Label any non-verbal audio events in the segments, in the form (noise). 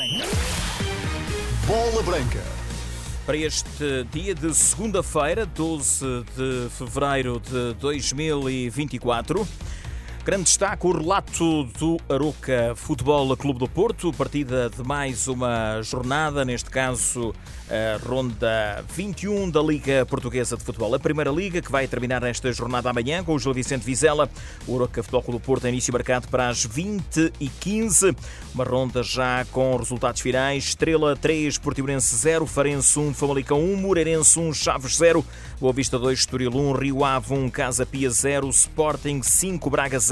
Branca. Bola Branca. Para este dia de segunda-feira, 12 de fevereiro de 2024. Grande destaque o relato do Aroca Futebol Clube do Porto, partida de mais uma jornada, neste caso a ronda 21 da Liga Portuguesa de Futebol. A Primeira Liga, que vai terminar esta jornada amanhã com o Gil Vicente Vizela. O Aroca Futebol Clube do Porto tem início marcado para as 20 e 15 Uma ronda já com resultados finais. Estrela 3, Portimonense 0, Farense 1, Famalicão 1, Moreirense 1, Chaves 0, Boa Vista 2, Estoril 1, Rio Ave 1, Casa Pia 0, Sporting 5, Braga 0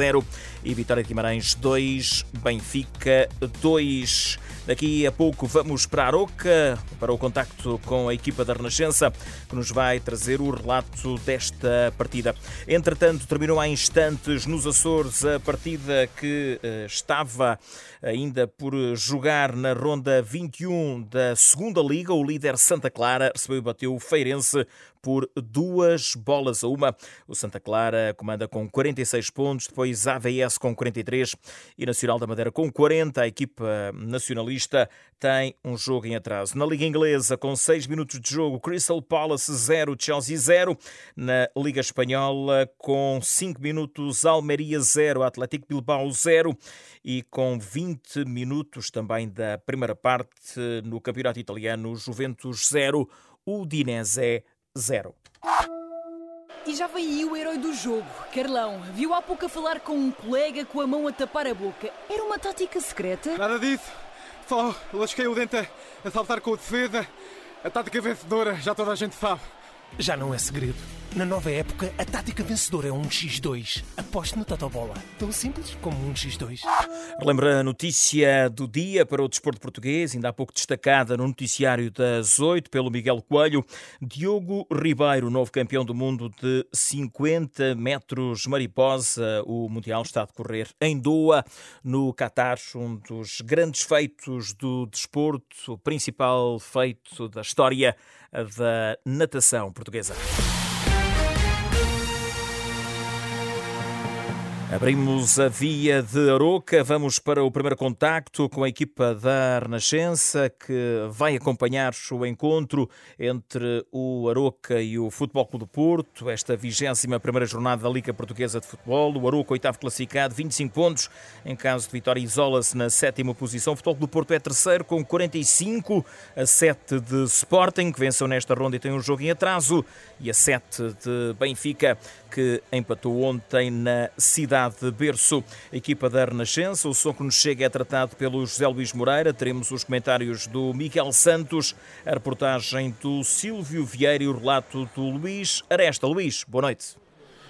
e Vitória de Guimarães 2, Benfica 2. Daqui a pouco vamos para a Aroca, para o contacto com a equipa da Renascença, que nos vai trazer o relato desta partida. Entretanto, terminou há instantes nos Açores a partida que uh, estava ainda por jogar na ronda 21 da segunda Liga. O líder Santa Clara recebeu e bateu o Feirense por duas bolas a uma. O Santa Clara comanda com 46 pontos, depois AVS com 43 e Nacional da Madeira com 40. A equipa nacionalista tem um jogo em atraso. Na Liga Inglesa, com 6 minutos de jogo, Crystal Palace 0, Chelsea 0. Na Liga Espanhola, com 5 minutos, Almeria 0, Atlético Bilbao 0. E com 20 minutos também da primeira parte, no Campeonato Italiano, Juventus 0, Udinese 0. E já veio aí o herói do jogo, Carlão. Viu há pouco a falar com um colega com a mão a tapar a boca. Era uma tática secreta? Nada disso. Só lasquei o dente a saltar com o defesa. A tática vencedora, já toda a gente sabe. Já não é segredo. Na nova época, a tática vencedora é um X2. Aposte no Totobola. Tão simples como um X2. Lembra a notícia do dia para o desporto português, ainda há pouco destacada no noticiário das 8 pelo Miguel Coelho. Diogo Ribeiro, novo campeão do mundo de 50 metros mariposa. O Mundial está a decorrer em Doha, no Qatar, um dos grandes feitos do desporto, o principal feito da história da natação portuguesa. Abrimos a via de Aroca, vamos para o primeiro contacto com a equipa da Renascença, que vai acompanhar o encontro entre o Aroca e o Futebol Clube do Porto, esta 21 primeira jornada da Liga Portuguesa de Futebol. O Aroca, oitavo classificado, 25 pontos. Em caso de vitória, isola-se na sétima posição. O Futebol Clube do Porto é terceiro, com 45, a 7 de Sporting, que venceu nesta ronda e tem um jogo em atraso, e a 7 de Benfica, que empatou ontem na cidade de Berço. Equipa da Renascença, o som que nos chega é tratado pelo José Luís Moreira. Teremos os comentários do Miguel Santos, a reportagem do Silvio Vieira e o relato do Luís Aresta. Luís, boa noite.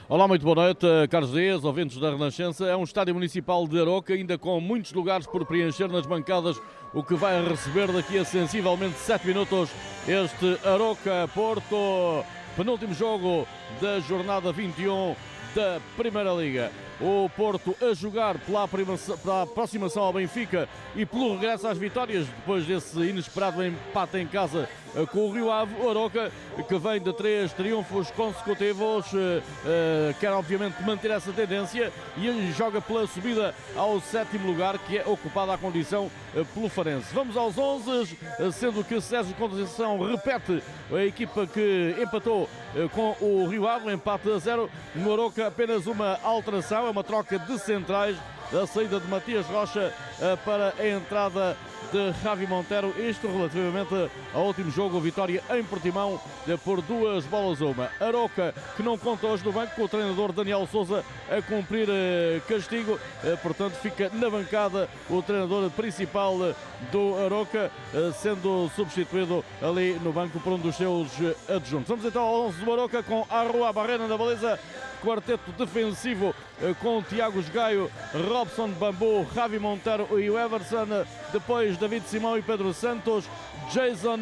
Olá, muito boa noite, Carlos Dias, ouvintes da Renascença. É um estádio municipal de Aroca, ainda com muitos lugares por preencher nas bancadas, o que vai receber daqui a sensivelmente 7 minutos este Aroca Porto penúltimo jogo da jornada 21 da Primeira Liga. O Porto a jogar pela, aproximação ao Benfica e pelo regresso às vitórias depois desse inesperado empate em casa eh, com o Rio Ave, o Aroca, que vem de três triunfos consecutivos, eh, eh, quer obviamente manter essa tendência e joga pela subida ao sétimo lugar, que é ocupado à condição pelo Farense. Vamos aos 11, sendo que Sérgio Conceição repete a equipa que empatou com o Rio Ave, empate a zero. No Aroca apenas uma alteração, uma troca de centrais da saída de Matias Rocha para a entrada de Javi Montero. Isto relativamente ao último jogo, vitória em Portimão por duas bolas uma. Aroca, que não conta hoje no banco, com o treinador Daniel Souza a cumprir eh, castigo, eh, portanto fica na bancada o treinador principal do Aroca, eh, sendo substituído ali no banco por um dos seus adjuntos. Vamos então ao 11 do Aroca com Arrua Barrena na baliza quarteto defensivo com Tiago Gaio, Robson Bambu, Javi Montero e o Everson. Depois David Simão e Pedro Santos, Jason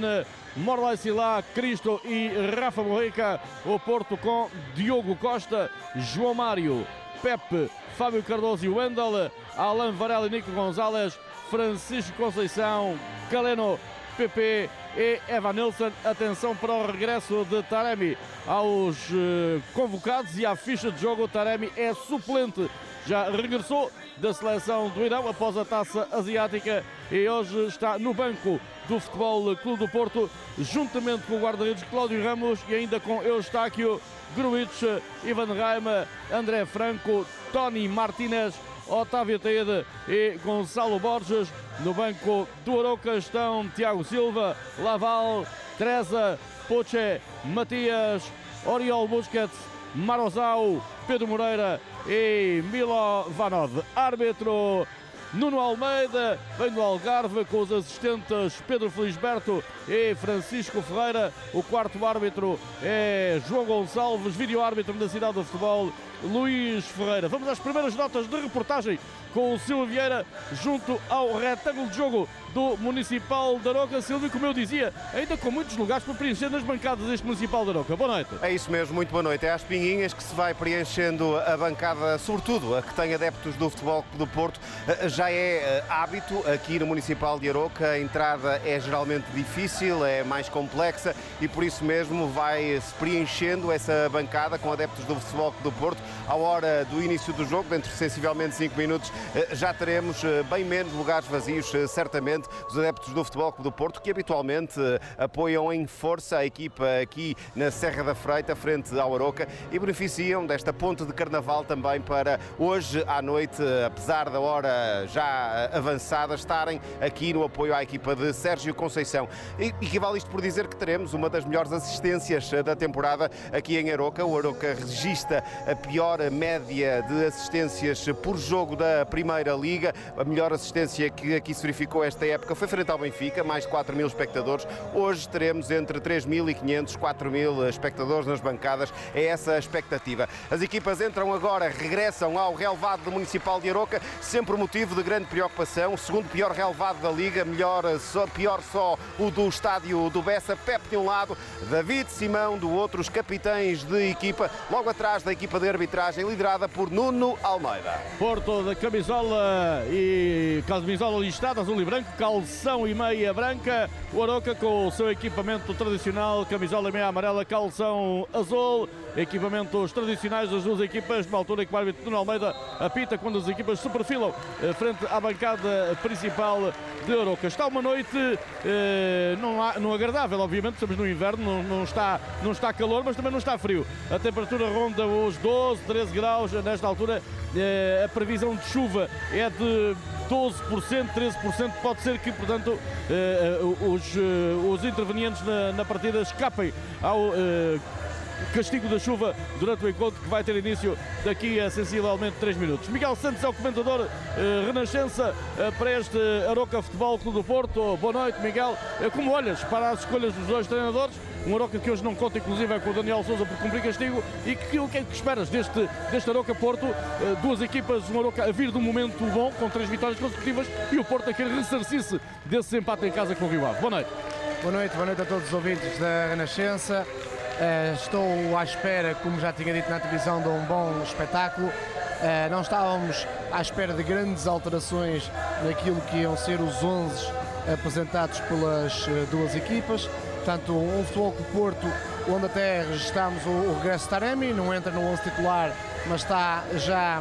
Morlai Silá, Cristo e Rafa Morrica. O Porto com Diogo Costa, João Mário, Pepe, Fábio Cardoso e Wendel, Alan Varela e Nico Gonzalez, Francisco Conceição, Galeno, PP e Evanilson. Atenção para o regresso de Taremi aos uh, convocados e à ficha de jogo. Taremi é suplente já regressou da seleção do Irão após a taça asiática e hoje está no banco do Futebol Clube do Porto, juntamente com o guarda-redes Cláudio Ramos e ainda com Eustáquio, Gruitch, Ivan Raima, André Franco, Tony Martinez, Otávio Taede e Gonçalo Borges. No banco do Aroca estão Tiago Silva, Laval, Teresa, Poche, Matias, Oriol Busquets, Marozau, Pedro Moreira e Milo Vanov. Árbitro Nuno Almeida vem do Algarve com os assistentes Pedro Felisberto e Francisco Ferreira. O quarto árbitro é João Gonçalves, vídeo árbitro da cidade do futebol, Luís Ferreira. Vamos às primeiras notas de reportagem com o Silvio Vieira junto ao retângulo de jogo do Municipal da Aroca. Silvio, como eu dizia, ainda com muitos lugares para preencher nas bancadas deste Municipal da Aroca. Boa noite. É isso mesmo, muito boa noite. É às pinguinhas que se vai preenchendo a bancada, sobretudo a que tem adeptos do Futebol do Porto. Eh, já é eh, hábito aqui no Municipal de Aroca, a entrada é geralmente difícil, é mais complexa e por isso mesmo vai-se preenchendo essa bancada com adeptos do Futebol do Porto. À hora do início do jogo, dentro de sensivelmente 5 minutos, eh, já teremos bem menos lugares vazios, certamente os adeptos do Futebol Clube do Porto, que habitualmente eh, apoiam em força a equipa aqui na Serra da Freita, frente ao Aroca, e beneficiam desta ponte de carnaval também para hoje à noite, apesar da hora já avançada, estarem aqui no apoio à equipa de Sérgio Conceição. E equivale isto por dizer que teremos uma das melhores assistências eh, da temporada aqui em Aroca. O Aroca registra a pior média de assistências por jogo da Primeira Liga, a melhor assistência que aqui se verificou esta época época foi frente ao Benfica, mais de 4 mil espectadores. Hoje teremos entre 3.500 e 4 mil espectadores nas bancadas. É essa a expectativa. As equipas entram agora, regressam ao relevado do Municipal de Aroca, sempre motivo de grande preocupação. Segundo pior relevado da Liga, melhor, só, pior só o do estádio do Bessa. Pepe de um lado, David Simão do outro, os capitães de equipa, logo atrás da equipa de arbitragem, liderada por Nuno Almeida. Porto da camisola e camisola listada, azul e branco, calção e meia branca. O Aroca com o seu equipamento tradicional, camisola e meia amarela, calção azul. Equipamentos tradicionais das duas equipas, numa altura em que o árbitro Nuno Almeida apita quando as equipas se perfilam eh, frente à bancada principal de Aroca. Está uma noite eh, não, há, não agradável, obviamente, estamos no inverno, não, não, está, não está calor, mas também não está frio. A temperatura ronda os 12, 13 graus nesta altura. Eh, a previsão de chuva é de 12%, 13%. Pode ser que, portanto, eh, eh, os, eh, os intervenientes na, na partida escapem ao castigo da chuva durante o encontro que vai ter início daqui a sensivelmente 3 minutos. Miguel Santos é o comentador uh, Renascença uh, para este Aroca Futebol Clube do Porto. Boa noite, Miguel. Como olhas para as escolhas dos dois treinadores? Um Aroca que hoje não conta, inclusive, é com o Daniel Souza por cumprir castigo. E que, o que é que esperas deste, deste Aroca Porto? duas equipas, um Aroca a vir de um momento bom, com três vitórias consecutivas, e o Porto a querer ressarcir-se desse empate em casa com o Rio Ave. Boa noite. Boa noite, boa noite a todos os ouvintes da Renascença. Uh, estou à espera, como já tinha dito na televisão, de um bom espetáculo. Uh, não estávamos à espera de grandes alterações naquilo que iam ser os 11 apresentados pelas duas equipas. Portanto, um futebol com o Porto, onde até registramos o, o regresso de Taremi, não entra no 11 titular, mas está já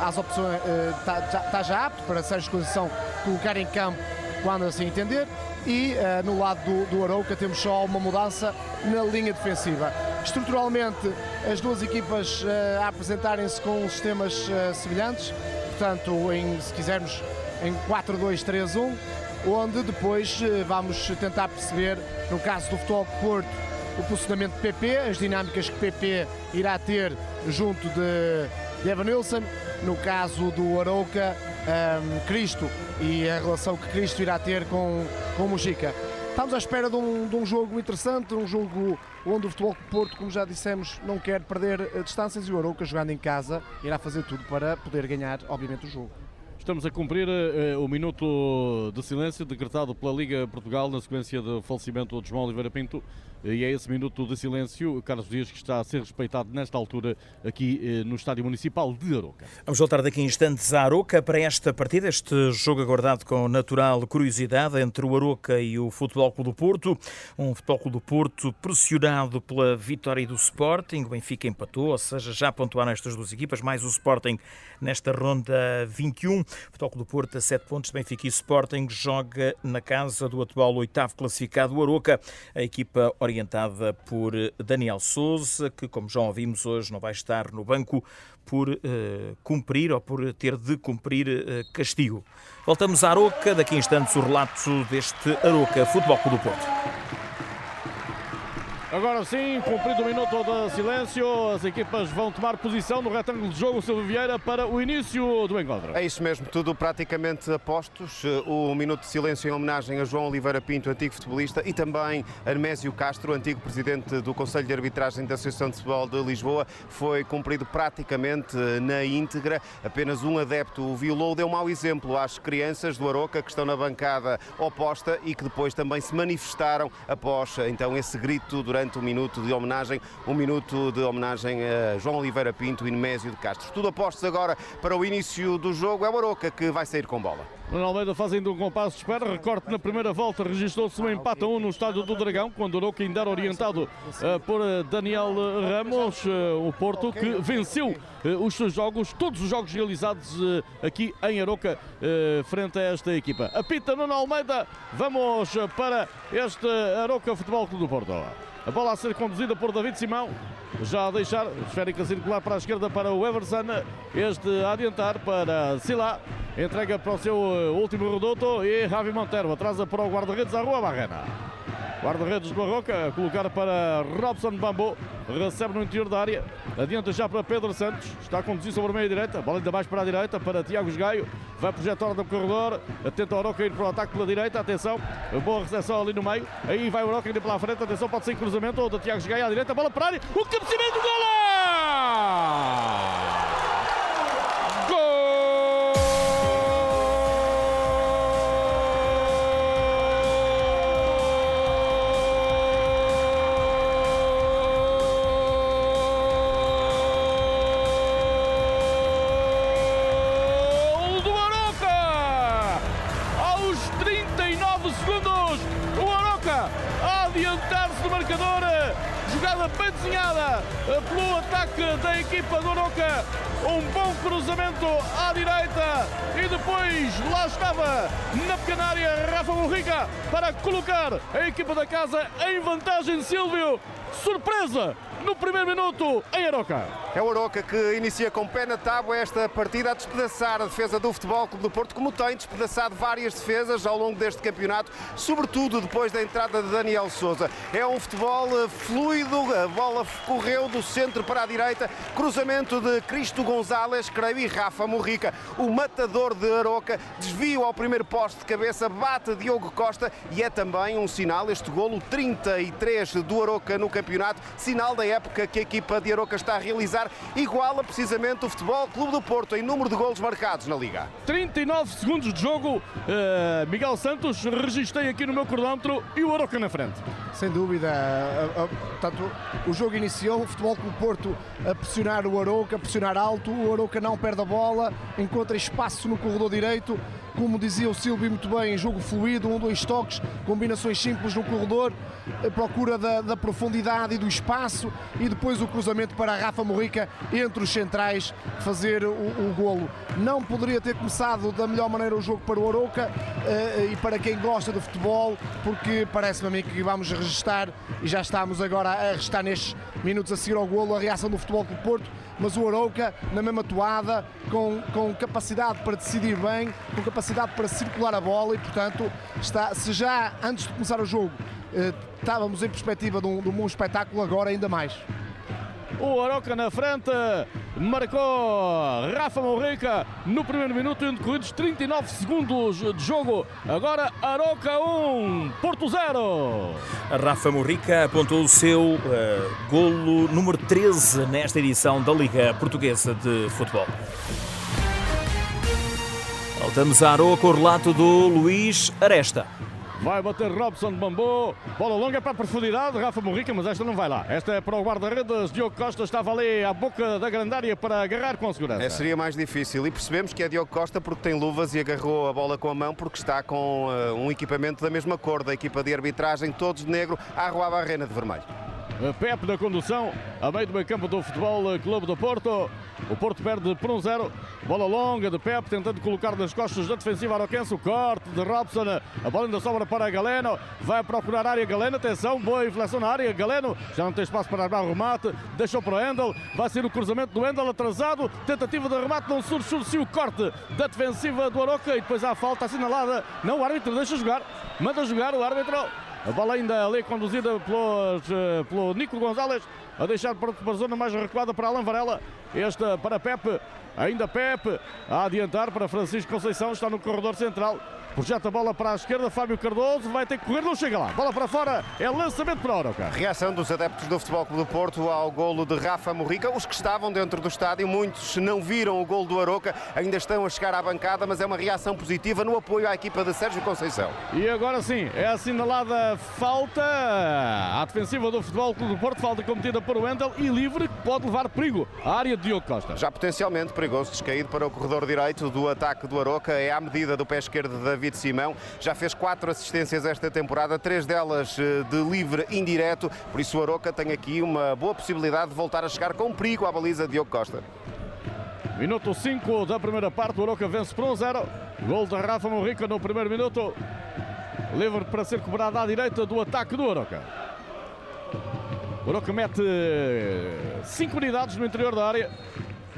às opções, está, já, está já apto para ser exposição colocar em campo quando assim entender. E uh, no lado do, do Arouca temos só uma mudança na linha defensiva. Estruturalmente, as duas equipas uh, a apresentarem-se com sistemas semelhantes, portanto, em, se quisermos, em 4-2-3-1, onde depois vamos tentar perceber, no caso do futebol Porto, o posicionamento de PP, as dinâmicas que PP irá ter junto de, Evan Nilsson, no caso do Arouca, um, Cristo e a relação que Cristo irá ter com, com o Mujica. Estamos à espera de um, de um jogo interessante, um jogo onde o Futebol Porto, como já dissemos, não quer perder eh, distâncias e o Arouca, jogando em casa, irá fazer tudo para poder ganhar, obviamente, o jogo. Estamos a cumprir uh, o minuto de silêncio decretado pela Liga Portugal na sequência do falecimento de João Oliveira Pinto. E é esse minuto de silêncio, Carlos Dias, que está a ser respeitado nesta altura aqui eh, no Estádio Municipal de Aroca. Vamos voltar daqui a instantes a Aroca para esta partida, este jogo aguardado com natural curiosidade entre o Aroca e o Futebol Clube do Porto. Um Futebol Clube do Porto pressionado pela vitória do Sporting. O Benfica empatou, ou seja, já pontuaram estas duas equipas, mais o Sporting nesta ronda 21. O Futebol Clube do Porto a 7 pontos, Benfica e Sporting joga na casa do atual oitavo classificado, o Aroca, a equipa orientada por Daniel Souza, que, como já ouvimos hoje, não vai estar no banco por uh, cumprir ou por ter de cumprir uh, castigo. Voltamos à Aroca, daqui a instantes o relato deste Aroca Futebol Clube do Porto. Agora sim, cumprido o minuto de silêncio, as equipas vão tomar posição no retângulo de jogo Silvio Vieira para o início do encontro. É isso mesmo, tudo praticamente apostos. O minuto de silêncio em homenagem a João Oliveira Pinto, antigo futebolista, e também a Hermésio Castro, antigo presidente do Conselho de Arbitragem da Associação de Futebol de Lisboa, foi cumprido praticamente na íntegra. Apenas um adepto o violou, deu mau exemplo às crianças do Aroca que estão na bancada oposta e que depois também se manifestaram após então esse grito durante durante um minuto de homenagem, um minuto de homenagem a João Oliveira Pinto e Nemésio de Castro. Tudo apostos agora para o início do jogo. É o Aroca que vai sair com bola. Nuno Almeida fazendo um compasso de espera, recorte na primeira volta, registrou-se um empate a um no estádio do Dragão, quando o Aroca ainda era orientado uh, por uh, Daniel Ramos, uh, o Porto, que venceu os seus jogos, todos os jogos realizados aqui em Aroca, frente a esta equipa. Apita Nuno Almeida, vamos para este Aroca Futebol Clube do Porto. A bola a ser conduzida por David Simão. Já a deixar, esférica circular para a esquerda para o Everson. Este a adiantar para Sila. Entrega para o seu eh, último reduto e Ravi Montero atrasa para o guarda-redes à Rua Barrena. Guarda-redes do Barroca a colocar para Robson Bambu. Recebe no interior da área. Adianta já para Pedro Santos. Está a conduzir sobre a meia direita. Bola ainda mais para a direita para Tiago Gaio. Vai projetar do corredor. Atenta o Oroca ir para o ataque pela direita. Atenção. Boa recepção ali no meio. Aí vai o Oroca ainda pela frente. Atenção, pode ser cruzamento. Ou da Tiago Gaio à direita. Bola para a área. O cabeceamento. Gol! Oroca. Um bom cruzamento à direita e depois lá estava na pequena área Rafa Morrica para colocar a equipa da casa em vantagem. Silvio, surpresa no primeiro minuto em Aroca. É o Aroca que inicia com pé na tábua esta partida a despedaçar a defesa do Futebol Clube do Porto, como tem despedaçado várias defesas ao longo deste campeonato, sobretudo depois da entrada de Daniel Souza. É um futebol eh, fluido, a bola correu do centro para a direita, cruzamento de Cristo Gonzalez, creio, e Rafa Morrica, o matador de Aroca, desvio ao primeiro poste de cabeça, bate Diogo Costa e é também um sinal, este golo 33 do Aroca no campeonato, sinal da época que a equipa de Aroca está a realizar, iguala precisamente o Futebol Clube do Porto em número de golos marcados na Liga. 39 segundos de jogo, uh, Miguel Santos, registrei aqui no meu cronómetro e o Aroca na frente. Sem dúvida, uh, uh, portanto, o jogo iniciou, o Futebol Clube Porto a pressionar o Aroca, a pressionar alto, o Aroca não perde a bola, encontra espaço no corredor direito, como dizia o Silvio muito bem, jogo fluido, um, dois toques, combinações simples no corredor, procura da, da, profundidade e do espaço e depois o cruzamento para Rafa Morrica entre os centrais fazer o, o golo. Não poderia ter começado da melhor maneira o jogo para o Aroca uh, e para quem gosta de futebol, porque parece-me a mim que vamos registar e já estamos agora a restar nestes minutos a seguir ao golo a reação do Futebol do Porto mas o Arouca na mesma toada, com, com capacidade para decidir bem, com capacidade para circular a bola e, portanto, está, se já antes de começar o jogo eh, estávamos em perspectiva de um, de um bom espetáculo, agora ainda mais. O Aroca na frente, marcou Rafa Morrica no primeiro minuto, decorridos 39 segundos de jogo. Agora Aroca 1, Porto 0. Rafa Morrica apontou o seu uh, golo número 13 nesta edição da Liga Portuguesa de Futebol. Voltamos à Aroca, o relato do Luís Aresta. Vai bater Robson de Bambu. Bola longa para a profundidade. Rafa Morrica, mas esta não vai lá. Esta é para o guarda-redes. Diogo Costa estava ali à boca da grande área para agarrar com segurança. É, seria mais difícil. E percebemos que é Diogo Costa porque tem luvas e agarrou a bola com a mão porque está com uh, um equipamento da mesma cor da equipa de arbitragem, todos de negro, à Rua Barrena de vermelho. Pepe da condução, a meio do meio campo do Futebol Clube do Porto. O Porto perde por um zero. Bola longa de Pepe, tentando colocar nas costas da defensiva aroquense. O corte de Robson. A bola ainda sobra para Galeno. Vai procurar a área Galeno. Atenção, boa inflexão na área. Galeno já não tem espaço para armar o remate. Deixou para o Endel. Vai ser o cruzamento do Endel atrasado. Tentativa de remate. Não surge, surge o corte da defensiva do Aroca. E depois há a falta assinalada. Não, o árbitro deixa jogar. Manda jogar o árbitro. A bola ainda ali conduzida pelos, pelo Nico Gonzalez, a deixar para a zona mais recuada para Alan Varela. Esta para Pepe, ainda Pepe, a adiantar para Francisco Conceição, está no corredor central. Projeta a bola para a esquerda, Fábio Cardoso vai ter que correr, não chega lá. Bola para fora, é lançamento para a cara. Reação dos adeptos do Futebol Clube do Porto ao golo de Rafa Morrica. Os que estavam dentro do estádio, muitos não viram o golo do Aroca, ainda estão a chegar à bancada, mas é uma reação positiva no apoio à equipa de Sérgio Conceição. E agora sim, é assinalada falta à defensiva do Futebol Clube do Porto, falta cometida por Wendel e livre, pode levar perigo à área de Diogo Costa. Já potencialmente perigoso, descaído para o corredor direito do ataque do Aroca, é à medida do pé esquerdo de David Simão. Já fez quatro assistências esta temporada, três delas eh, de livre indireto. Por isso o Aroca tem aqui uma boa possibilidade de voltar a chegar com perigo à baliza de Diogo Costa. Minuto 5 da primeira parte, o Aroca vence por 1-0. Gol da Rafa Morrica no primeiro minuto. Livre para ser cobrado à direita do ataque do Aroca. O Aroca mete 5 unidades no interior da área.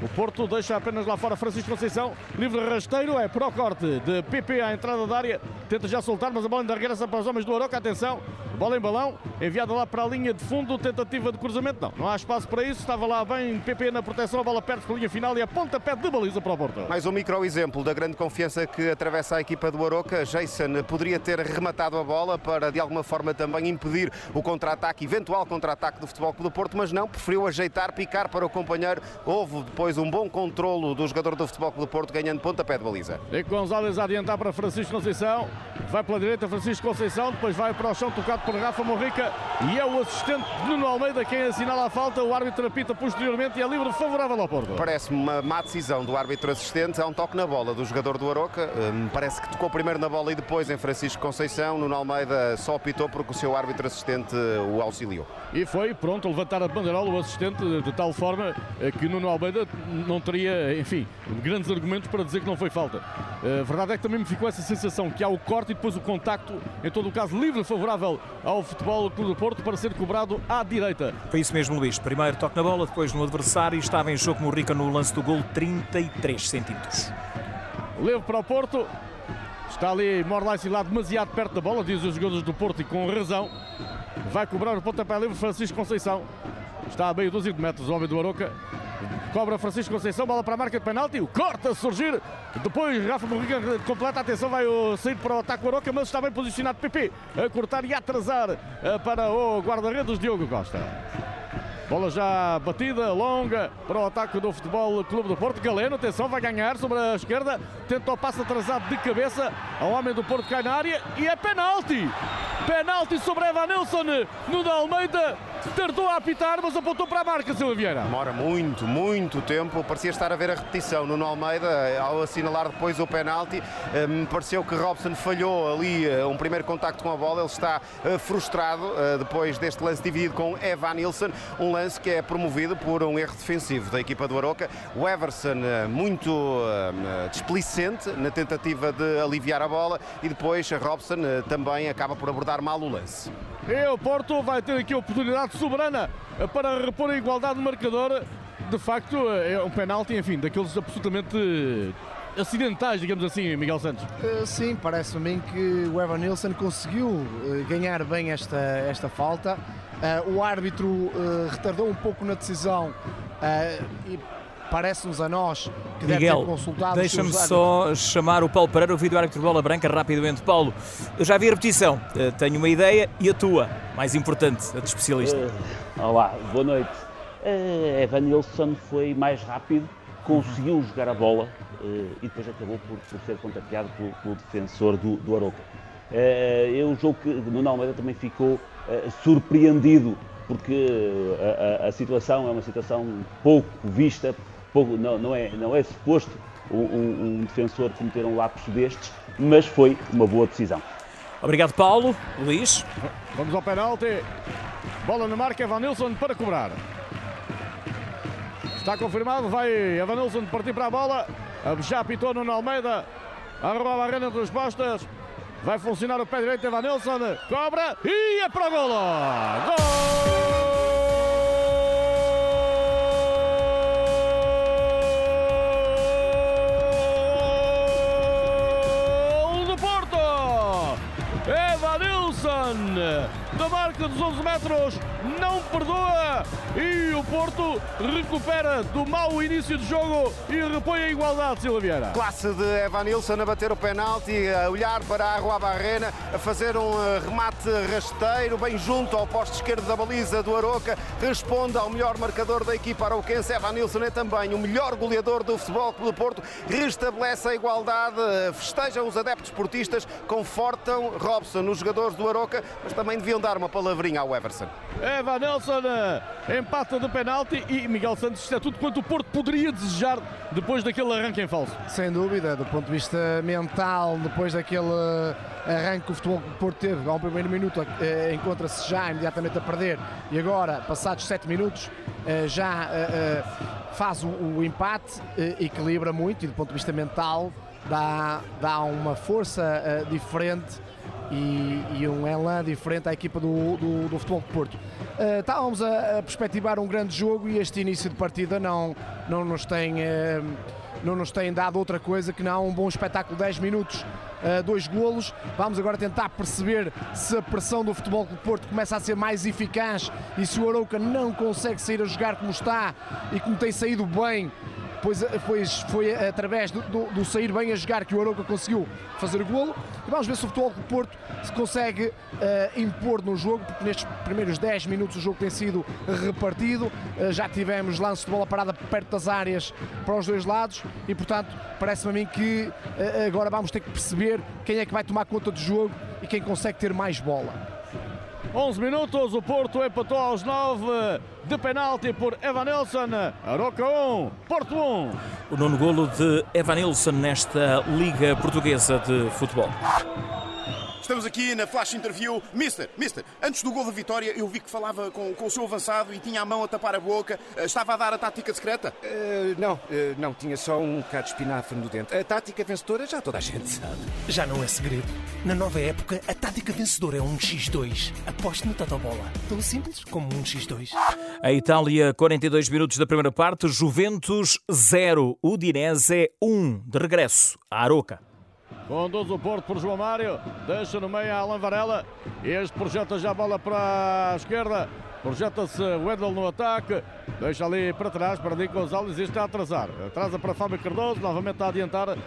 O Porto deixa apenas lá fora Francisco Conceição. Livre rasteiro, é para o corte de PP à entrada da área. Tenta já soltar, mas a bola ainda regressa para os homens do Aroca. Atenção, bola em balão, enviada lá para a linha de fundo. Tentativa de cruzamento, não, não há espaço para isso. Estava lá bem PP na proteção, a bola perde para a linha final e a ponta pé de baliza para o Porto. Mais um micro exemplo da grande confiança que atravessa a equipa do Aroca. Jason poderia ter rematado a bola para de alguma forma também impedir o contra-ataque, eventual contra-ataque do Futebol Clube do Porto, mas não, preferiu ajeitar, picar para o companheiro. Houve depois um bom controlo do jogador do Futebol Clube do Porto, ganhando pontapé de baliza. Nico Gonzalez a adiantar para Francisco Conceição, vai pela direita Francisco Conceição, depois vai para o chão tocado por Rafa Morrica e é o assistente Nuno Almeida quem assinala a falta, o árbitro apita posteriormente e é livre favorável ao Porto. Parece-me uma má decisão do árbitro assistente, há um toque na bola do jogador do Aroca, hum, parece que tocou primeiro na bola e depois em Francisco Conceição, Nuno Almeida só apitou porque o seu árbitro assistente o auxiliou. E foi pronto a levantar a bandeirola o assistente de tal forma que Nuno Almeida não teria, enfim, grandes argumentos para dizer que não foi falta. A verdade é que também me ficou essa sensação que há o corte e depois o contacto, em todo o caso livre, favorável ao Futebol Clube do Porto para ser cobrado à direita. Foi isso mesmo, Luís. Primeiro toque na bola, depois no adversário e estava em jogo Morrica no lance do gol 33 centímetros. Levo para o Porto. Está ali Morlais lá demasiado perto da bola, diz os jogadores do Porto e com razão. Vai cobrar o pontapé livre Francisco Conceição. Está a meio de metros o homem do Aroca. Cobra Francisco Conceição, bola para a marca de penalti. O corta a surgir. Depois Rafa Morriga completa. Atenção, vai sair para o ataque Aroca, mas está bem posicionado PP a cortar e a atrasar eh, para o guarda-redes Diogo Costa. Bola já batida, longa para o ataque do Futebol Clube do Porto. Galeno, atenção, vai ganhar sobre a esquerda. Tenta o passo atrasado de cabeça. O homem do Porto cai na área e é penalti. Penalti sobre Evanilson no da Almeida. Tardou a apitar, mas apontou para a marca, Silva Vieira. Demora muito, muito tempo. Parecia estar a ver a repetição. Nuno Almeida, ao assinalar depois o penalti, me pareceu que Robson falhou ali eh, um primeiro contacto com a bola. Ele está eh, frustrado eh, depois deste lance dividido com Evan Nilsson. Um lance que é promovido por um erro defensivo da equipa do Aroca. O Everson muito displicente na tentativa de aliviar a bola e depois Robson também acaba por abordar mal o lance. E o Porto vai ter aqui a oportunidade soberana para repor a igualdade no marcador. De facto, é um penalti, enfim, daqueles absolutamente acidentais, digamos assim, Miguel Santos? Uh, sim, parece a mim que o Evan Nilsson conseguiu uh, ganhar bem esta, esta falta. Uh, o árbitro retardou um pouco na decisão e parece-nos a nós que Miguel, deve ter consultado. Deixa-me só chamar o Paulo Pereira, o vídeo árbitro de bola branca, rapidamente. Paulo, eu já vi a repetição, uh, tenho uma ideia e a tua, mais importante, a de especialista. Uh, olá, boa noite. Uh, Evan Nilsson foi mais rápido, conseguiu jogar a bola e depois acabou por, por ser contagiado pelo, pelo defensor do, do Aroca. Eu julgo que Nuno Almeida também ficou surpreendido porque a, a, a, situação é uma situação pouco vista, pouco, não, não, é, não é suposto um, um, um defensor cometer um lapso destes, mas foi uma boa decisão. Obrigado, Paulo. Luís. Vamos ao penalti. Bola na marca, Evanilson para cobrar. Está confirmado, vai Evanilson partir para a bola. Já apitou no Almeida. A barreira entre as postas. Vai funcionar o pé direito, Evanilson. Cobra e é para o golo. Gol! Da marca dos 11 metros, não perdoa e o Porto recupera do mau início de jogo e repõe a igualdade, Silva Vieira. Classe de Evan Nilsson a bater o penalti, a olhar para a Água Barrena, a fazer um eh, remate rasteiro, bem junto ao posto esquerdo da baliza do Aroca, responde ao melhor marcador da equipa arauquense. Evan Nilsson é também o melhor goleador do Futebol do Porto, restabelece a igualdade, festejam os adeptos portistas, confortam Robson, os jogadores do Aroca, mas também deviam dar uma palavrinha ao Everson. Evan Nelson eh, empata do penalti e Miguel Santos, isto é tudo quanto o Porto poderia desejar depois daquele arranque em falso. Sem dúvida, do ponto de vista mental, depois daquele arranque que o futebol do Porto teve ao primeiro minuto, eh, encontra-se já imediatamente a perder e agora, passados sete minutos, eh, já faz o empate, equilibra muito e do ponto de vista mental dá, dá uma força diferente e, e um elan diferente à equipa do, do, do Futebol de Porto. Uh, estávamos a, a, perspectivar um grande jogo e este início de partida não, não, nos tem, uh, não nos tem dado outra coisa que não um bom espetáculo, 10 minutos, uh, dois golos. Vamos agora tentar perceber se a pressão do Futebol de Porto começa a ser mais eficaz e se o Arouca não consegue sair a jogar como está e como tem saído bem pois, pois foi através do, do, do, sair bem a jogar que o Aroca conseguiu fazer o golo. E vamos ver se o futebol do Porto se consegue uh, impor no jogo, porque nestes primeiros 10 minutos o jogo tem sido repartido. Uh, já tivemos lance de bola parada perto das áreas para os dois lados e, portanto, parece-me a mim que uh, agora vamos ter que perceber quem é que vai tomar conta do jogo e quem consegue ter mais bola. 11 minutos, o Porto empatou aos 9 de penalti por Evanilson. Aroca 1, Porto 1. O nono golo de Evanilson nesta Liga Portuguesa de Futebol. Estamos aqui na flash interview. Mister, Mister, antes do gol da vitória eu vi que falava com, com o seu avançado e tinha a mão a tapar a boca. Eh, estava a dar a tática secreta? Uh, não, uh, não, tinha só um bocado de espinafre no dente. A tática vencedora já toda a gente sabe. Já não é segredo. Na nova época, a tática vencedora é um X2. Aposte no Totobola. Tão simples como um X2. A Itália, 42 minutos da primeira parte. Juventus 0. Udinese 1. De regresso à Aroca. Conduz o Porto por João Mário. Deixa no meio a Alan Varela. Este projeta já a bola para a esquerda. Projeta-se Wendel no ataque. Deixa ali para trás para Nico Gonzalez e está a atrasar. Atrasa para Fábio Cardoso. Novamente a adiantar uh,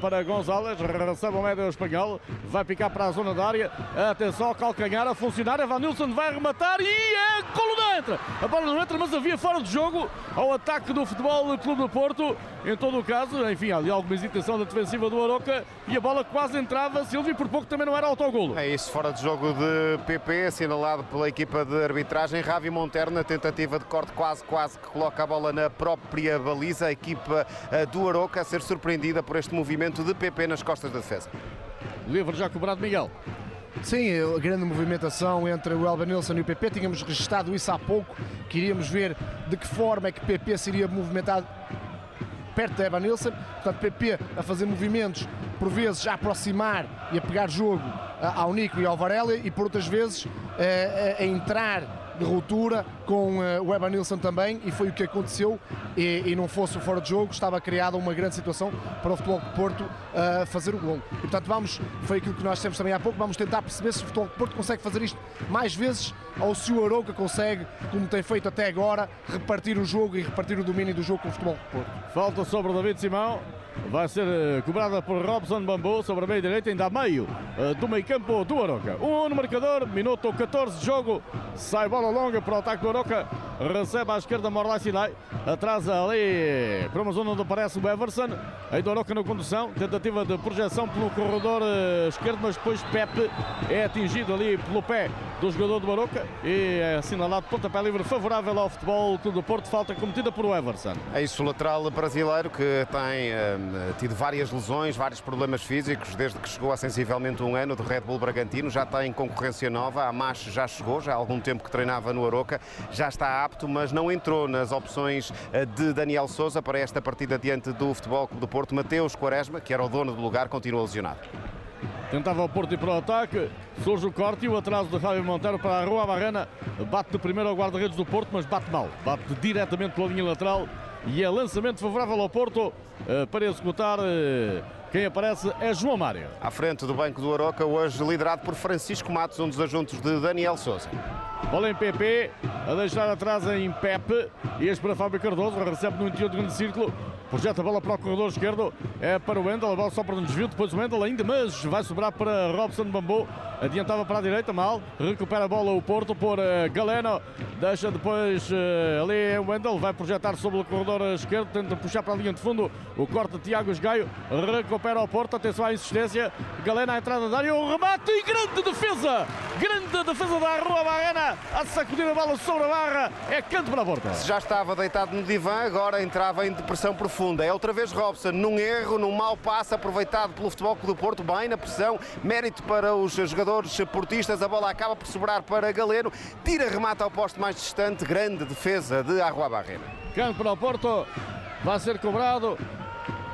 para Gonzalez. Recebe o médio espanhol. Vai picar para a zona da área. Atenção, calcanhar a funcionar. Nilsson vai rematar e é coluna entra. A bola não entra, mas havia fora de jogo ao ataque do Futebol Clube do Porto. Em todo o caso, enfim, ali alguma hesitação da defensiva do Aroca e a bola quase entrava. Silvio por pouco também não era autogolo. É isso, fora de jogo de PP, assinalado pela equipa de arbitragem. Ravi Monterno na tentativa de corte quase, quase que coloca a bola na própria baliza. A equipa eh, do Aroca a ser surpreendida por este movimento de PP nas costas da defesa. Livre já cobrado Miguel. Sim, a grande movimentação entre o Elba Nilsson e o PP. Tínhamos registado isso há pouco. Queríamos ver de que forma é que o PP seria movimentado perto da Evan Nilsson. Portanto, PP a fazer movimentos, por vezes a aproximar e a pegar jogo ao Nico e ao Varela, e por outras vezes a, a entrar de ruptura com uh, o Evan Nilsson também e foi o que aconteceu e, e, não fosse o fora de jogo estava criada uma grande situação para o Futebol de Porto uh, fazer o gol. E portanto vamos, foi aquilo que nós temos também há pouco, vamos tentar perceber se o Futebol de Porto consegue fazer isto mais vezes ou se o Arouca consegue, como tem feito até agora, repartir o jogo e repartir o domínio do jogo com o Futebol de Porto. Falta sobre o David Simão vai ser eh, cobrada por Robson Bambu sobre a meia direita, ainda a meio do meio campo do Aroca. Um no marcador, minuto 14 de jogo, sai bola longa para o ataque do Aroca. Recebe à esquerda Morlai Sinai. Atrasa ali para uma zona onde aparece o Everson. Aí do Aroca na condução. Tentativa de projeção pelo corredor eh, esquerdo, mas depois Pepe é atingido ali pelo pé do jogador do Aroca e é assinalado pontapé livre favorável ao futebol do Porto. Falta cometida por o Everson. É isso, o lateral brasileiro que tem eh, tido várias lesões, vários problemas físicos desde que chegou há sensivelmente um ano do Red Bull Bragantino. Já tem concorrência nova. A Macho já chegou, já há algum tempo que treinava no Aroca. Já está apto, mas não entrou nas opções eh, de Daniel Souza para esta partida diante do Futebol Clube do Porto. Mateus Quaresma, que era o dono do lugar, continua lesionado. Tentava o Porto ir para o ataque, surge o corte e o atraso de Javier Monteiro para a Rua Barrena. Bate de primeiro ao guarda-redes do Porto, mas bate mal. Bate diretamente pela linha lateral e é lançamento favorável ao Porto eh, para executar. eh, Quem aparece é João Mário. À frente do banco do Aroca, hoje liderado por Francisco Matos, um dos adjuntos de Daniel Souza. Bola em PP, a deixar atrás em Pepe. E este para Fábio Cardoso, recebe no interior do grande círculo. Projeta a bola para o corredor esquerdo, é para o Wendel, a bola só para um desvio, depois o Wendel ainda, mas vai sobrar para Robson Bambu, adiantava para a direita, mal, recupera a bola o Porto por eh, Galeno, deixa depois eh, ali o Wendel, vai projetar sobre o corredor esquerdo, tenta puxar para a linha de fundo, o corte de Tiago Esgaio, recupera o Porto, atenção à insistência, Galeno à entrada da área, o remate e grande defesa, grande defesa da Rua Barrena, a sacudir a bola sobre a barra, é canto para a porta. Se já estava deitado no divã, agora entrava em depressão profunda. É outra vez Robson, num erro, num mau passe, aproveitado pelo Futebol Clube do Porto, bem na pressão, mérito para os jogadores portistas, a bola acaba por sobrar para Galeno, tira remata ao posto mais distante, grande defesa de Arrua Barrena. Canto para o Porto, vai ser cobrado.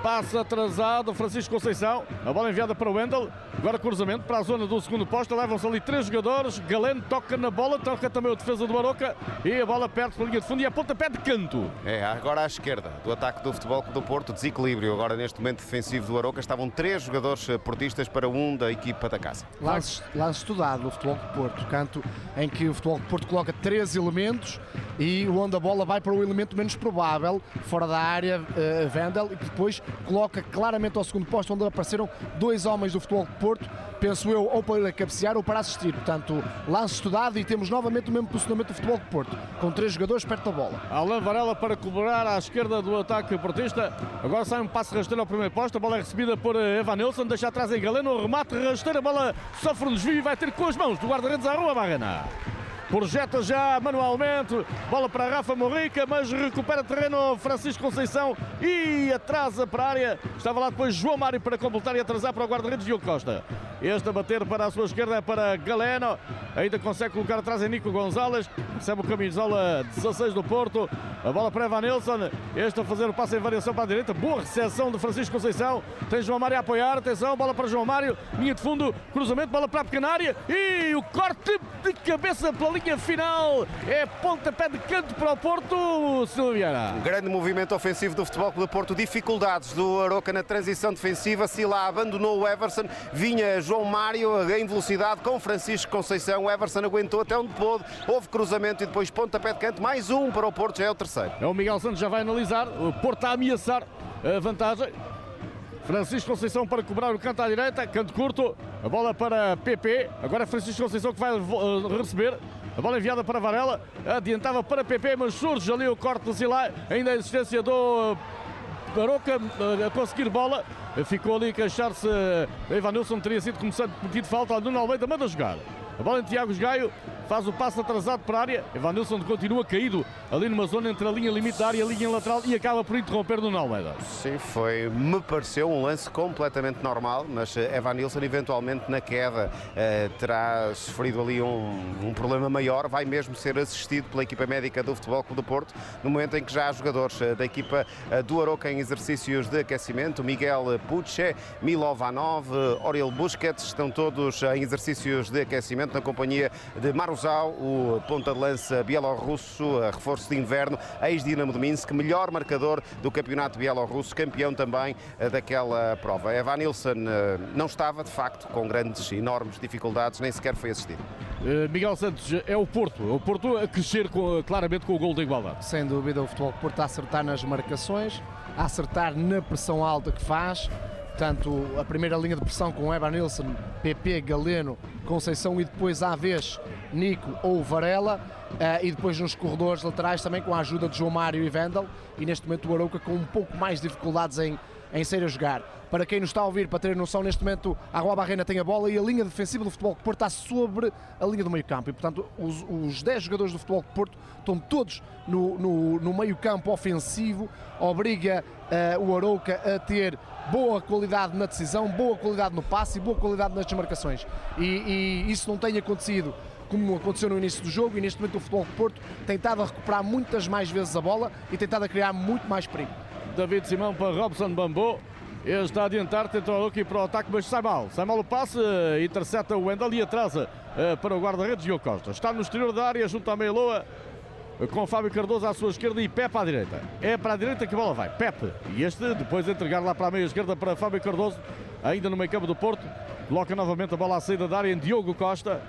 Passa atrasado Francisco Conceição. A bola enviada para o Wendel. Agora cruzamento para a zona do segundo posto. Levam-se ali três jogadores. Galeno toca na bola, toca também o defesa do Baroca. E a bola perto para a linha de fundo e a pontapé de canto. É, agora à esquerda do ataque do Futebol Clube do Porto, desequilíbrio. Agora neste momento defensivo do Aroca estavam três jogadores eh, portistas para um da equipa da casa. Lance, lance estudado do Futebol do Porto, canto em que o Futebol do Porto coloca três elementos e onde a bola vai para o elemento menos provável, fora da área, uh, Vendel, e que depois coloca claramente ao segundo posto, onde apareceram dois homens do Futebol do Porto, penso eu, ou para cabecear ou para assistir. Portanto, lance estudado e temos novamente o mesmo posicionamento do Futebol do Porto, com três jogadores perto da bola. Alain Varela para cobrar à esquerda do ataque portista. Agora sai um passe rasteiro ao primeiro posto. A bola é recebida por Evan Nilsson. Deixa atrás em Galeno. Remate rasteiro. A bola sofre um desvio e vai ter com as mãos do guarda-redes à rua Barrena. Projeta já manualmente, bola para Rafa Morrica, mas recupera terreno. Francisco Conceição e atrasa para a área. Estava lá depois João Mário para completar e atrasar para o guarda-redes Diogo Costa. Este a bater para a sua esquerda é para Galeno, ainda consegue colocar atrás em Nico Gonzalez, recebe o camisola 16 do Porto, a bola para Evan Nilsson, este a fazer o passe em variação para a direita, boa recepção de Francisco Conceição, tem João Mário a apoiar, atenção, bola para João Mário, linha de fundo, cruzamento, bola para a pequena área. E o corte de cabeça pela linha final, é pontapé de canto para o Porto, Silviana. Um grande movimento ofensivo do Futebol Clube do Porto, dificuldades do Aroca na transição defensiva, Sila abandonou o Everson, vinha João Mário em velocidade com Francisco Conceição, o Everson aguentou até onde pôde, houve cruzamento e depois pontapé de canto, mais um para o Porto, já é o terceiro. É o Miguel Santos já vai analisar, o Porto a ameaçar a vantagem. Francisco Conceição para cobrar o canto à direita, canto curto, a bola para PP, agora é Francisco Conceição que vai uh, receber. A bola enviada para Varela, adiantava para PP, mas surge ali o corte do Zilai, ainda a existência do Baroca a conseguir bola. Ficou ali a queixar-se. Evanilson teria sido começado cometido falta. Nuno Almeida manda jogar. A bola em Tiago Gaio faz o passo atrasado para a área. Evanilson continua caído ali numa zona entre a linha área e a linha lateral e acaba por interromper Nuno Almeida. Sim, foi, me pareceu um lance completamente normal, mas Evanilson eventualmente na queda eh, terá sofrido ali um, um, problema maior, vai mesmo ser assistido pela equipa médica do Futebol Clube do Porto, no momento em que já há jogadores eh, da equipa eh, do Aroca em exercícios de aquecimento, Miguel Puche, Milovanov, Oriel Busquets, estão todos em exercícios de aquecimento na companhia de Maruzal, o ponta de lança bielorrusso, reforço de inverno, ex-Dinamo de Minsk, melhor marcador do campeonato bielorrusso, campeão também daquela prova. Evan Nilsson não estava, de facto, com grandes, enormes dificuldades, nem sequer foi assistido. Uh, Miguel Santos, é o Porto, é o Porto a crescer com, claramente com o gol da igualdade. Sem dúvida, o futebol Porto a acertar nas marcações, a acertar na pressão alta que faz, Portanto, a primeira linha de pressão com Evan Nilsson, PP, Galeno, Conceição e depois à vez Nico ou Varela. Uh, e depois nos corredores laterais também com a ajuda de João Mário e Vendel. E neste momento o Arouca com um pouco mais de dificuldades em, em sair a jogar. Para quem nos está a ouvir, para ter noção, neste momento a Rua Barrena tem a bola e a linha defensiva do Futebol de Porto está sobre a linha do meio campo. E portanto, os, os 10 jogadores do Futebol de Porto estão todos no, no, no meio campo ofensivo, obriga uh, o Arouca a ter boa qualidade na decisão, boa qualidade no passe e boa qualidade nas desmarcações. E, e isso não tem acontecido como aconteceu no início do jogo, e neste momento o Futebol de Porto tem estado a recuperar muitas mais vezes a bola e tem estado a criar muito mais perigo. David Simão para Robson Bambo. Ele está a adiantar, tenta o aqui para o ataque, mas sai mal. Sai mal o passe, intercepta o Wendel e atrasa uh, para o guarda-redes Diogo Costa. Está no exterior da área, junto à meia-loa, com Fábio Cardoso à sua esquerda e Pepe à direita. É para a direita que a bola vai. Pepe. E este depois entregar lá para a meia esquerda para Fábio Cardoso, ainda no meio campo do Porto. Coloca novamente a bola à saída da área em Diogo Costa.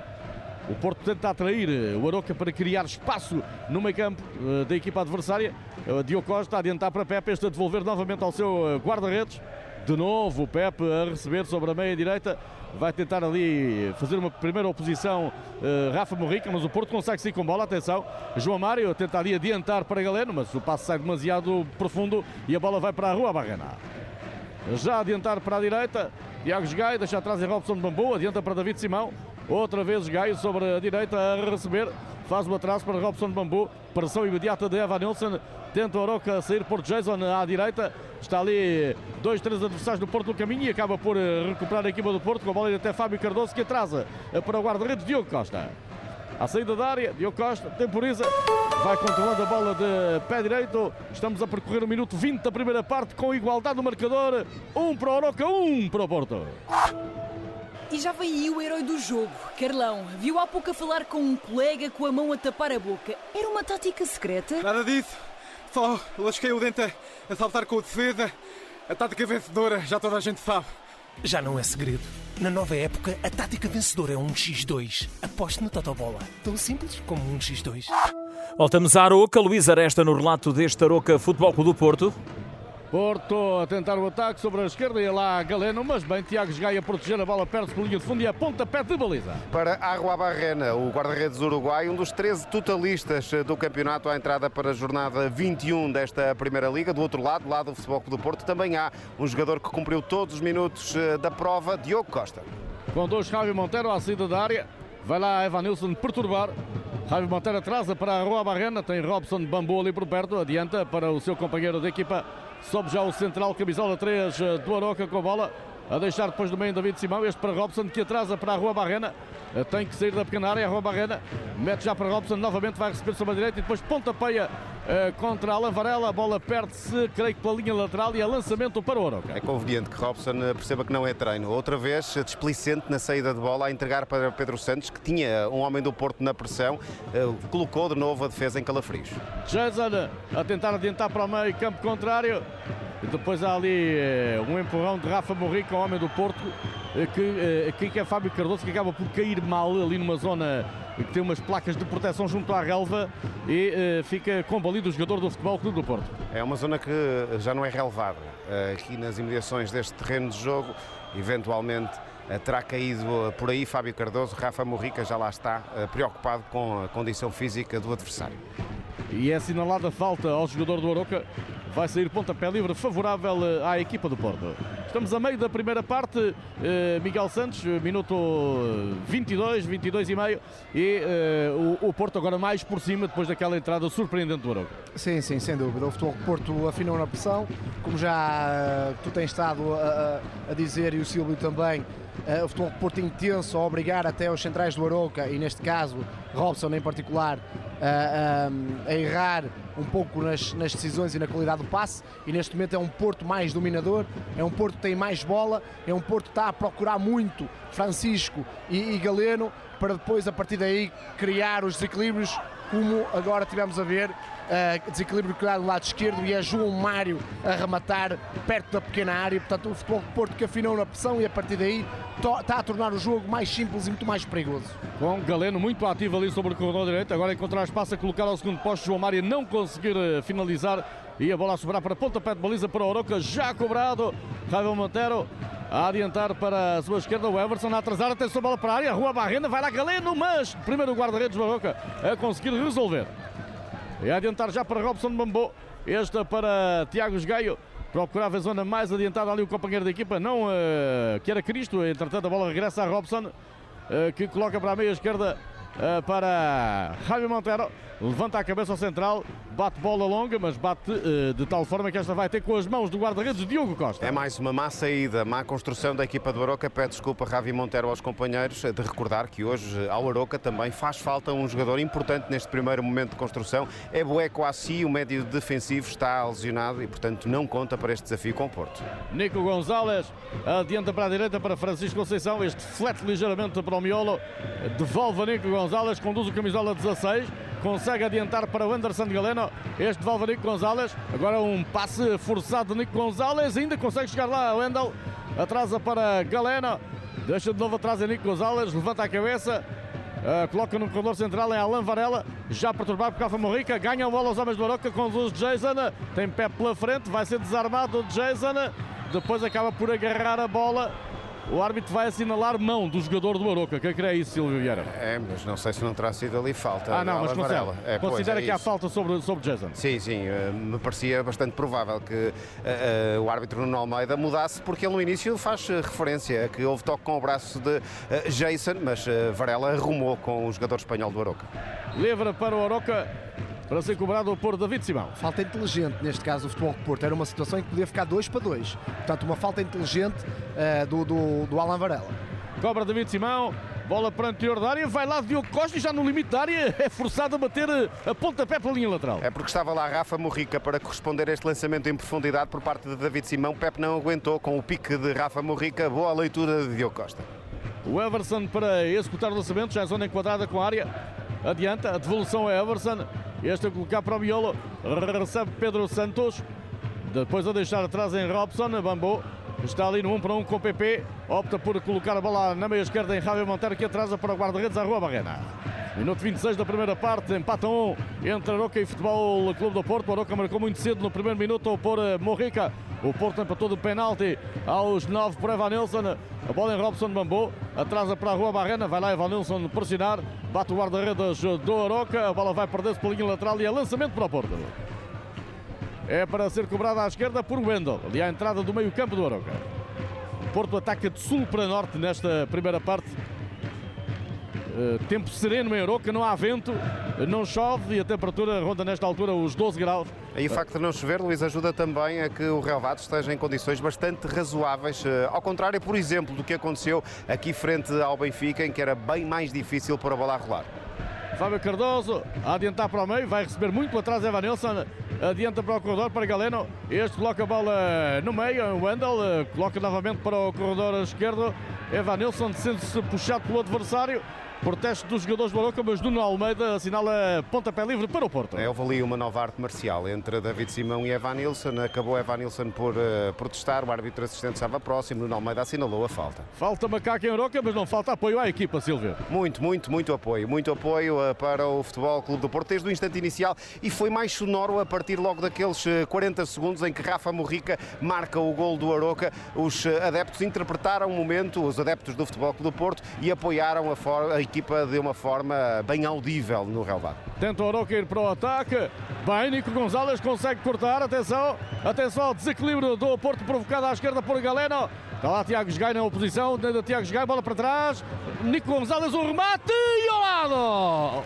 O Porto tenta atrair eh, o Aroca para criar espaço no meio campo uh, da equipa adversária. Uh, Diogo Costa a adiantar para Pepe, este a devolver novamente ao seu guarda-redes. De novo o Pepe a receber sobre a meia direita. Vai tentar ali fazer uma primeira oposição Rafa Morrica, mas o Porto consegue sair com bola. Atenção, João Mário tenta ali adiantar para Galeno, mas o passo sai demasiado profundo e a bola vai para a Rua Barrena. Já adiantar para a direita, Tiago Gai deixa atrás em Robson de Bambu, adianta para David Simão. Outra vez Gaio sobre a direita a receber. Faz o atraso para Robson Bambu. Pressão imediata de Evan Nilsson. Tenta o Oroca sair por Jason à direita. Está ali dois, três adversários do Porto no caminho e acaba por eh, recuperar a equipa do Porto com a bola até Fábio Cardoso que atrasa eh, para o guarda-redes Diogo Costa. À saída da área, Diogo Costa temporiza, vai controlando a bola de pé direito. Estamos a percorrer o minuto 20 da primeira parte com igualdade no marcador. Um para o Oroca, um para o Porto. E já vem aí o herói do jogo, Carlão. Viu há pouco a falar com um colega com a mão a tapar a boca. Era uma tática secreta? Nada disso. Só lasquei o dente a saltar com o defesa. A tática vencedora, já toda a gente sabe. Já não é segredo. Na nova época, a tática vencedora é um X2. Aposte no Totobola. Tão simples como um X2. Voltamos à Aroca. Luís Aresta no relato deste Aroca Futebol Clube do Porto. Porto a tentar o ataque sobre a esquerda e lá Galeno, mas bem, Tiago Gaia a proteger a bola perto pela linha de fundo e a pontapé de baliza. Para Arrua Barrena, o guarda-redes uruguai, um dos 13 totalistas do campeonato à entrada para a jornada 21 desta Primeira Liga. Do outro lado, lado do Futebol Clube do Porto, também há um jogador que cumpriu todos os minutos eh, da prova, Diogo Costa. Com dois, Javi Monteiro à saída da área. Vai lá Evanilson perturbar. Javi Monteiro atrasa para a Rua Barrena. Tem Robson Bambu ali por perto. Adianta para o seu companheiro de equipa Sobe já o central, camisola 3 eh, do Aroca com a bola. A deixar depois do meio David Simão. Este para Robson que atrasa para a Rua Barrena. Eh, tem que sair da pequena área. A Rua Barrena mete já para Robson. Novamente vai receber sobre a direita e depois pontapeia uh, contra Alan Varela. A bola perde-se, creio que pela linha lateral e é lançamento para o Aroca. É conveniente que Robson perceba que não é treino. Outra vez displicente na saída de bola a entregar para Pedro Santos, que tinha um homem do Porto na pressão. Uh, colocou de novo a defesa em calafrios. Jason a tentar adiantar para o meio campo contrário. E depois há ali eh, um empurrão de Rafa Morrica, homem do Porto, eh, que, eh, que é Fábio Cardoso, que acaba por cair mal ali numa zona que tem umas placas de proteção junto à relva e uh, fica combalido o jogador do Futebol Clube do Porto. É uma zona que já não é relevada. Uh, aqui nas imediações deste terreno de jogo, eventualmente terá caído por aí Fábio Cardoso. Rafa Morrica já lá está, preocupado com a condição física do adversário. E é assinalada falta ao jogador do Aroca vai sair pontapé livre favorável eh, à equipa do Porto. Estamos a meio da primeira parte, eh, Miguel Santos, eh, minuto 22, 22 e meio, e o, Porto agora mais por cima depois daquela entrada surpreendente do Aroca. Sim, sim, sem dúvida. O futebol Porto afinou na pressão, como já tu tens estado a, a dizer e o Silvio também, o futebol de Porto intenso a obrigar até os centrais do Aroca e neste caso Robson em particular uh, a errar um pouco nas, nas, decisões e na qualidade do passe e neste momento é um Porto mais dominador, é um Porto que tem mais bola, é um Porto que está a procurar muito Francisco e, e Galeno para depois a partir daí criar os desequilíbrios como agora tivemos a ver uh, desequilíbrio criado do lado esquerdo e é João Mário a rematar perto da pequena área. Portanto, o Futebol de Porto que afinou na pressão e a partir daí está a tornar o jogo mais simples e muito mais perigoso. Com Galeno muito ativo ali sobre o corredor direito, agora encontrar espaço a colocar ao segundo posto, João Mário não conseguir uh, finalizar e a bola a sobrar para pontapé de baliza para Oroca, já cobrado Javier Montero a adiantar para a sua esquerda o Everson a atrasar, atenção bola para a área, Rua Barrena, vai lá Galeno, mas primeiro o guarda-redes Barroca a conseguir resolver. E a adiantar já para Robson Bambô, esta para Tiago Esgaio, procurava a zona mais adiantada ali o companheiro da equipa, não uh, que era Cristo, entretanto a bola regressa a Robson, uh, que coloca para a meia esquerda uh, para Jaime Montero, levanta a cabeça ao central, bate bola longa, mas bate uh, de tal forma que esta vai ter com as mãos do guarda-redes Diogo Costa. É mais uma má saída, má construção da equipa do Aroca. Pede desculpa Ravi Montero aos companheiros de recordar que hoje ao Aroca também faz falta um jogador importante neste primeiro momento de construção. É Bueco Assi, o médio defensivo, está lesionado e portanto não conta para este desafio com o Porto. Nico Gonzalez adianta para a direita para Francisco Conceição, este flete ligeiramente para o miolo, devolve a Nico Gonzalez, conduz o camisola 16 consegue adiantar para o Anderson Galeno. Este devolve Nico Gonzalez. Agora um passe forçado de Nico Gonzalez. Ainda consegue chegar lá. Wendel atrasa para Galeno. Deixa de novo atrás a Nico Gonzalez. Levanta a cabeça. Uh, coloca no corredor central em Alan Varela, já perturbado por Calfa Morrica, ganha a bola aos homens do Aroca, conduz Jason, tem pé pela frente, vai ser desarmado Jason, depois acaba por agarrar a bola o árbitro vai assinalar mão do jogador do Aroca. Quem crê isso, Silvio Vieira? É, mas não sei se não terá sido ali falta. Ah, não, mas considera, é, considera é que há falta sobre, sobre Jason. Sim, sim. Uh, me parecia bastante provável que uh, uh, o árbitro Nuno Almeida mudasse, porque ele no início faz referência a que houve toque com o braço de Jason, mas Varela arrumou com o jogador espanhol do Aroca. Livre para o Aroca para ser cobrado por David Simão. Falta inteligente, neste caso, o Futebol de Porto. Era uma situação em que podia ficar 2 para 2. Portanto, uma falta inteligente uh, do, do, do Alan Varela. Cobra David Simão, bola para o interior da área, vai lá Diogo Costa e já no limite da área (laughs) é forçado a bater eh, a pontapé pela linha lateral. É porque estava lá Rafa Morrica para corresponder a este lançamento em profundidade por parte de David Simão. Pepe não aguentou com o pique de Rafa Morrica. Boa leitura de Diogo Costa. O Everson para executar o lançamento, já é zona enquadrada com a área. Adianta, a devolução é Everson. Este a colocar para o miolo. Recebe Pedro Santos. Depois a deixar atrás em Robson. Bambu está ali no 1 para 1 com o PP. Opta por colocar a bola na meia esquerda em Javier Monteiro que atrasa para o guarda-redes à Rua Barrena. Minuto 26 da primeira parte, empata 1 entre Aroca e Futebol Clube do Porto. Aroca marcou muito cedo no primeiro minuto por eh, Morrica. O Porto empatou do penalti aos 9 por Evanilson. A bola em Robson Bambu, atrasa para a Rua Barrena, vai lá Evanilson pressionar, bate o guarda-redes do Aroca, a bola vai perder-se pela linha lateral e é lançamento para o Porto. É para ser cobrada à esquerda por Wendel, ali à entrada do meio campo do Aroca. O Porto ataca de sul para norte nesta primeira parte tempo sereno em Aroca, não há vento, não chove e a temperatura ronda nesta altura os 12 graus. E o facto de não chover, Luís, ajuda também a que o relvado esteja em condições bastante razoáveis, eh, ao contrário, por exemplo, do que aconteceu aqui frente ao Benfica, em que era bem mais difícil para a bola a rolar. Fábio Cardoso a adiantar para o meio, vai receber muito atrás Evanilson, adianta para o corredor para Galeno, este coloca a bola no meio, o Wendel eh, coloca novamente para o corredor esquerdo, Evanilson sendo-se puxado pelo adversário, Protesto dos jogadores do Aroca, mas Nuno Almeida assinala pontapé livre para o Porto. É, houve ali uma nova arte marcial entre David Simão e Evan Nilsson. Acabou Evan Nilsson por uh, protestar, o árbitro assistente estava próximo, Nuno Almeida assinalou a falta. Falta macaco em Aroca, mas não falta apoio à equipa, Silvio. Muito, muito, muito apoio. Muito apoio uh, para o Futebol Clube do Porto desde o instante inicial e foi mais sonoro a partir logo daqueles 40 eh, segundos em que Rafa Morrica marca o gol do Aroca. Os adeptos interpretaram o momento, os adeptos do Futebol Clube do Porto, e apoiaram a, a equipa de uma forma bem audível no relvado. Tenta o Aroca ir para o ataque. Bem, Nico Gonzalez consegue cortar. Atenção, atenção ao desequilíbrio do Porto provocado à esquerda por Galeno. Está lá Tiago Gai na oposição. Da Tiago Gai, bola para trás. Nico Gonzalez, o remate e ao lado.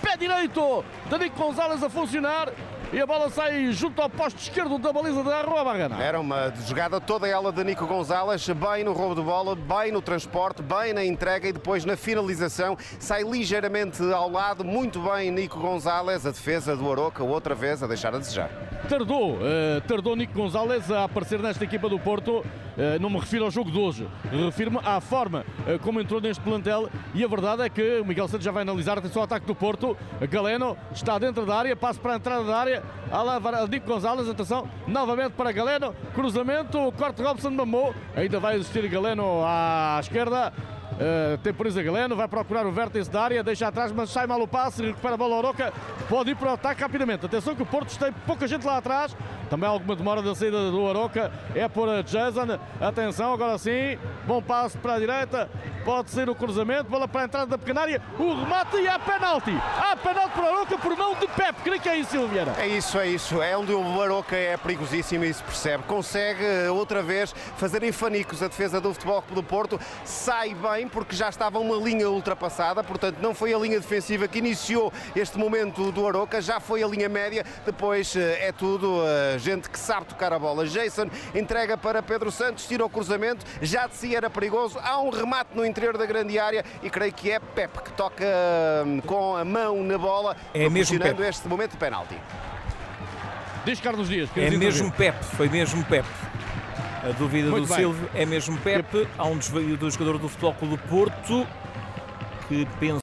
Pé direito de Nico Gonzalez a funcionar e a bola sai junto ao posto esquerdo da baliza da Rua Bagana. Era uma jogada toda ela de Nico Gonzalez, bem no roubo de bola, bem no transporte, bem na entrega e depois na finalização. Sai ligeiramente ao lado, muito bem Nico Gonzalez, a defesa do Aroca, outra vez a deixar a desejar. Tardou, uh, tardou Nico Gonzalez a aparecer nesta equipa do Porto. Uh, não me refiro ao jogo de hoje, refiro-me à forma uh, como entrou neste plantel. E a verdade é que o Miguel Santos já vai analisar. Atenção ao ataque do Porto. Galeno está dentro da área, passa para a entrada da área. Alá Nico Gonzalez, atenção, novamente para Galeno. Cruzamento, corte Robson Mamou. Ainda vai existir Galeno à esquerda. Uh, tem por isso Galeno, vai procurar o vértice da área, deixa atrás, mas sai mal o passe, recupera a bola Oroca, pode ir para o ataque rapidamente. Atenção que o Porto tem pouca gente lá atrás, Também alguma demora da saída do Aroca. É por Jason. Atenção, agora sim. Bom passo para a direita. Pode ser o cruzamento. Bola para a entrada da pequena área. O remate e há penalti. Há penalti para o Aroca por mão de Pep. Creio que é isso, Silviana. É isso, é isso. É onde o Aroca é perigosíssimo e se percebe. Consegue eh, outra vez fazer em fanicos a defesa do Futebol do Porto. Sai bem porque já estava uma linha ultrapassada. Portanto, não foi a linha defensiva que iniciou este momento do Aroca. Já foi a linha média. Depois eh, é tudo eh, gente que sabe tocar a bola. Jason entrega para Pedro Santos, tira o cruzamento, já de si era perigoso. Há um remate no interior da grande área e creio que é Pep que toca hum, com a mão na bola, É proporcionando este momento de penalti. Diz Carlos Dias. É mesmo intervir? Pep, foi mesmo Pep. A dúvida Muito do bem. Silvio é mesmo Pep. Há um desvio do jogador do Futebol Clube do Porto que pensa